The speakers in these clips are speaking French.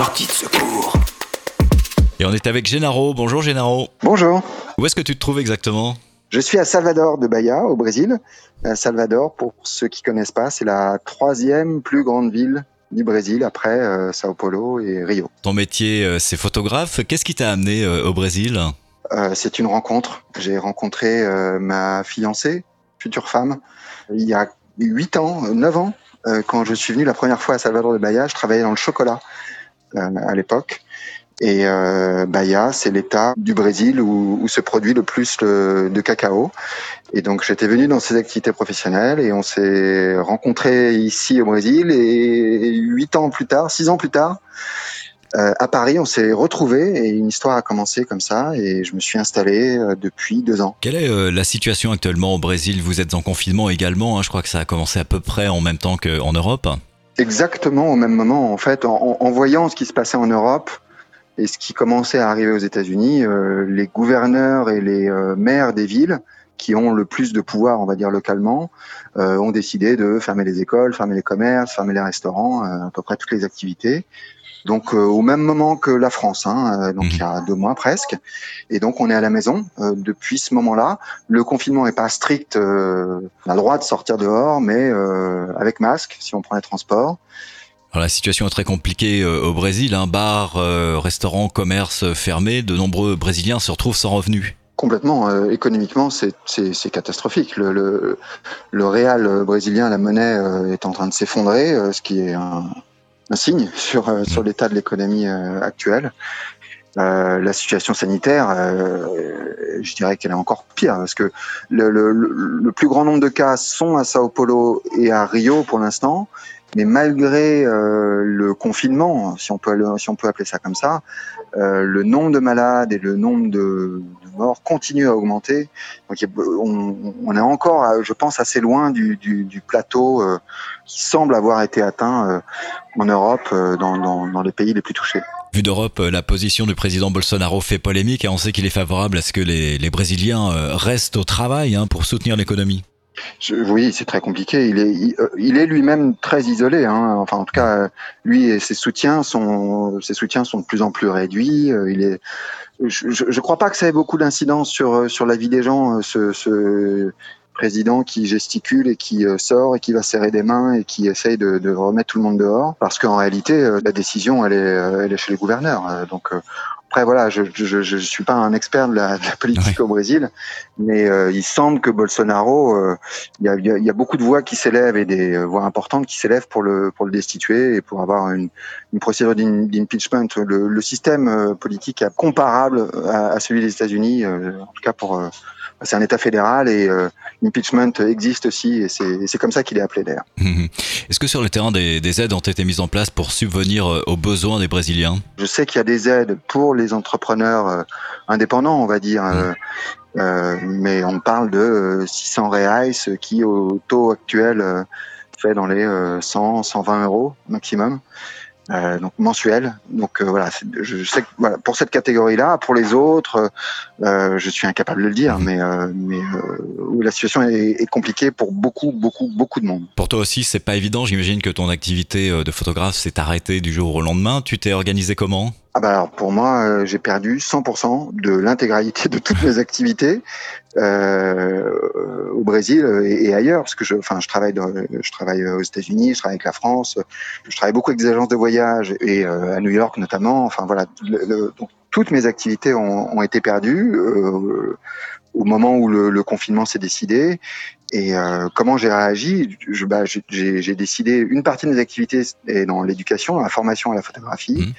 sortie de secours. Et on est avec Genaro. Bonjour Genaro. Bonjour. Où est-ce que tu te trouves exactement? Je suis à Salvador de Bahia, au Brésil. À Salvador, pour ceux qui connaissent pas, c'est la troisième plus grande ville du Brésil après euh, Sao Paulo et Rio. Ton métier, euh, c'est photographe. Qu'est-ce qui t'a amené euh, au Brésil? Euh, c'est une rencontre. J'ai rencontré euh, ma fiancée, future femme, il y a 8 ans, 9 ans, euh, quand je suis venu la première fois à Salvador de Bahia. Je travaillais dans le chocolat euh, à l'époque. Et euh, Bahia, c'est l'état du Brésil où, se produit le plus de cacao. Et donc j'étais venu dans ces activités professionnelles et on s'est rencontrés ici au Brésil. Et huit ans plus tard, six ans plus tard, euh, à Paris, on s'est retrouvés et une histoire a commencé comme ça. Et je me suis installé euh, depuis deux ans. Quelle est la situation actuellement au Brésil? Vous êtes en confinement également. hein. Je crois que ça a commencé à peu près en même temps qu'en Europe. Exactement au même moment, en fait, en, en voyant ce qui se passait en Europe et ce qui commençait à arriver aux États-Unis, euh, les gouverneurs et les euh, maires des villes qui ont le plus de pouvoir, on va dire localement, euh, ont décidé de fermer les écoles, fermer les commerces, fermer les restaurants, euh, à peu près toutes les activités. Donc euh, au même moment que la France, hein, euh, donc Mhm. il y a deux mois presque, et donc on est à la maison euh, depuis ce moment-là. Le confinement est pas strict, euh, on a le droit de sortir dehors, mais euh, avec masque si on prend les transports. Alors, la situation est très compliquée euh, au Brésil. Un bar, euh, restaurant, commerce fermé. De nombreux Brésiliens se retrouvent sans revenus. Complètement. euh, économiquement, c'est catastrophique. Le, le, le réal brésilien, la monnaie, euh, est en train de s'effondrer, euh, ce qui est un, un signe sur, euh, sur l'état de l'économie euh, actuelle. Euh, la situation sanitaire, euh, je dirais qu'elle est encore pire parce que le, le, le le plus grand nombre de cas sont à Sao Paulo et à Rio pour l'instant, mais malgré euh, le confinement, si on peut si on peut appeler ça comme ça, euh, le nombre de malades et le nombre de, morts continue à augmenter. Donc on, est encore, je pense, assez loin du, du, du plateau euh, qui semble avoir été atteint euh, en Europe, euh, dans, dans, dans les pays les plus touchés. Vu d'Europe, euh, la position du président Bolsonaro fait polémique et on sait qu'il est favorable à ce que les, les Brésiliens restent au travail hein, pour soutenir l'économie. Je- oui, c'est très compliqué. Il est, il, euh, il est lui-même très isolé. Hein. Enfin, en tout cas, lui et ses soutiens sont, ses soutiens sont de plus en plus réduits. Euh, Il est, je ne crois pas que ça ait beaucoup d'incidence sur euh, sur la vie des gens. Ce, ce président qui gesticule et qui sort et qui va serrer des mains et qui essaye de, de remettre tout le monde dehors, parce qu'en réalité, la décision, elle est, elle est chez les gouverneurs. Donc après, voilà, je je, je suis pas un expert de la, de la politique au Brésil, mais euh, il semble que Bolsonaro euh, il y a, il y a- il y a beaucoup de voix qui s'élèvent et des euh, voix importantes qui s'élèvent pour le pour le destituer et pour avoir une, une procédure d'im- d'impeachment. Le, le système politique est comparable à, à celui des États-Unis, euh, en tout cas pour c'est un État fédéral et l'impeachment existe aussi et c'est comme ça qu'il est appelé d'ailleurs. Est-ce que sur le terrain, des, des aides ont été mises en place pour subvenir aux besoins des Brésiliens? Je sais qu'il y a des aides pour les entrepreneurs euh, indépendants, on va dire, euh, euh, mais on parle de euh, 600 reais, ce qui au taux actuel fait dans les euh, 100, 120 euros maximum. Donc mensuel. Donc voilà, je, sais que pour cette catégorie-là, pour les autres, je suis incapable de le dire, mais mais la situation est, est compliquée pour beaucoup, beaucoup, beaucoup de monde. Pour toi aussi, c'est pas évident. J'imagine que ton activité de photographe s'est arrêtée du jour au lendemain. Tu t'es organisé comment? Ah bah alors pour moi, euh, j'ai perdu 100% de l'intégralité de toutes mes activités euh, au Brésil et, ailleurs, parce que je, enfin, je travaille, dans, je travaille aux États-Unis, je travaille avec la France, je travaille beaucoup avec des agences de voyage et euh, à New York notamment. Enfin voilà, le- le- toutes mes activités ont, ont été perdues euh, au moment où le, le confinement s'est décidé. Et euh, comment j'ai réagi je, bah, j'ai- décidé une partie de mes activités est dans l'éducation, la formation à la photographie. Mhm.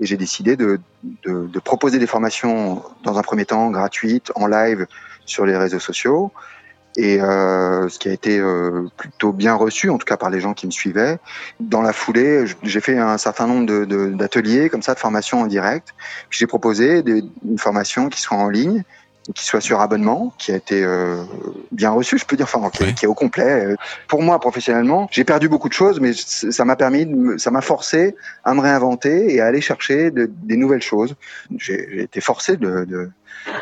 Et j'ai décidé de, de, de proposer des formations dans un premier temps gratuites, en live sur les réseaux sociaux. Et euh, ce qui a été euh, plutôt bien reçu, en tout cas par les gens qui me suivaient. Dans la foulée, j'ai fait un certain nombre de- de- d'ateliers comme ça, de formations en direct. J'ai proposé des, une formation qui soit en ligne, qui soit sur abonnement, qui a été euh, bien reçu, je peux dire, enfin, qui, est- Ouais. qui est au complet. Pour moi, professionnellement, j'ai perdu beaucoup de choses, mais ça m'a permis, de ça m'a forcé à me réinventer et à aller chercher de- des nouvelles choses. J'ai j'ai été forcé de, de,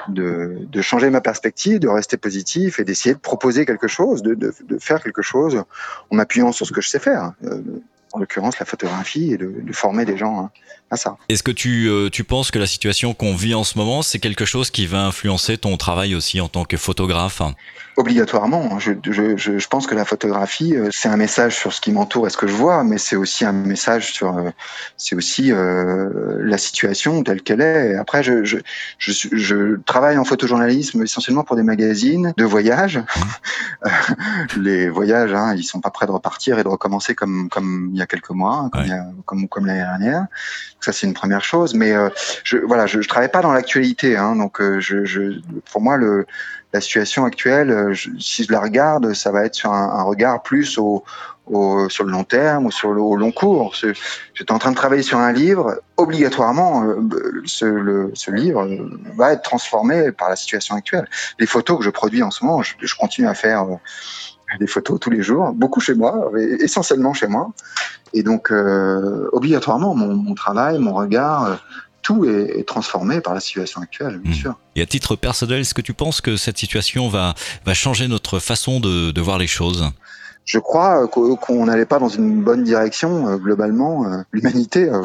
de, de changer ma perspective, de rester positif et d'essayer de proposer quelque chose, de, de, de faire quelque chose en m'appuyant sur ce que je sais faire. Euh, en l'occurrence la photographie, et de, former des gens hein, à ça. Est-ce que tu, euh, tu penses que la situation qu'on vit en ce moment, c'est quelque chose qui va influencer ton travail aussi en tant que photographe? Obligatoirement. Je, je, je, pense que la photographie, euh, c'est un message sur ce qui m'entoure et ce que je vois, mais c'est aussi un message sur, euh, c'est aussi euh, la situation telle qu'elle est. Après, je, je, je, je, travaille en photojournalisme essentiellement pour des magazines de voyage. Les voyages, hein, ils sont pas prêts de repartir et de recommencer comme comme il y a quelques mois, comme, comme, comme l'année dernière. Ça, c'est une première chose. Mais je, voilà, je, je travaille pas dans l'actualité, hein, donc je, je, pour moi le la situation actuelle, euh, si je la regarde, ça va être sur un, regard plus au, sur le long terme ou sur le au long cours. J'étais en train de travailler sur un livre. Obligatoirement, euh, ce, le, ce, livre va être transformé par la situation actuelle. Les photos que je produis en ce moment, je, continue à faire euh, des photos tous les jours, beaucoup chez moi, essentiellement chez moi. Et donc, obligatoirement, mon, mon, travail, mon regard tout est, transformé par la situation actuelle, bien hmm. sûr. Et à titre personnel, est-ce que tu penses que cette situation va, va changer notre façon de, de voir les choses? Je crois qu'on n'allait pas dans une bonne direction euh, globalement. Euh, l'humanité, euh,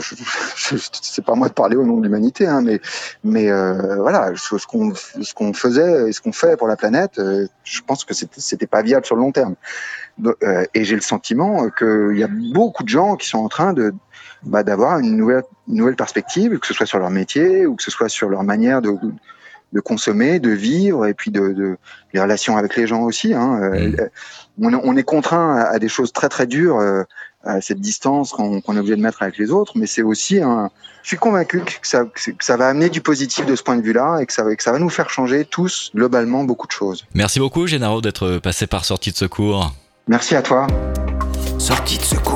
c'est pas moi de parler au nom de l'humanité, hein, mais mais voilà, ce qu'on ce qu'on faisait et ce qu'on fait pour la planète, je pense que c'était pas viable sur le long terme. et j'ai le sentiment qu'il y a beaucoup de gens qui sont en train de bah, d'avoir une nouvelle, nouvelle perspective, que ce soit sur leur métier ou que ce soit sur leur manière de, de consommer, de vivre, et puis de, de les relations avec les gens aussi. Hein. Euh, mmh. On, on, est contraint à, des choses très très dures, euh, à cette distance qu'on est obligé de mettre avec les autres, mais c'est aussi un. Je suis convaincu que ça, que ça va amener du positif de ce point de vue-là et que ça, que ça va nous faire changer tous globalement beaucoup de choses. Merci beaucoup, Génaro, d'être passé par sortie de secours. Merci à toi. Sortie de secours.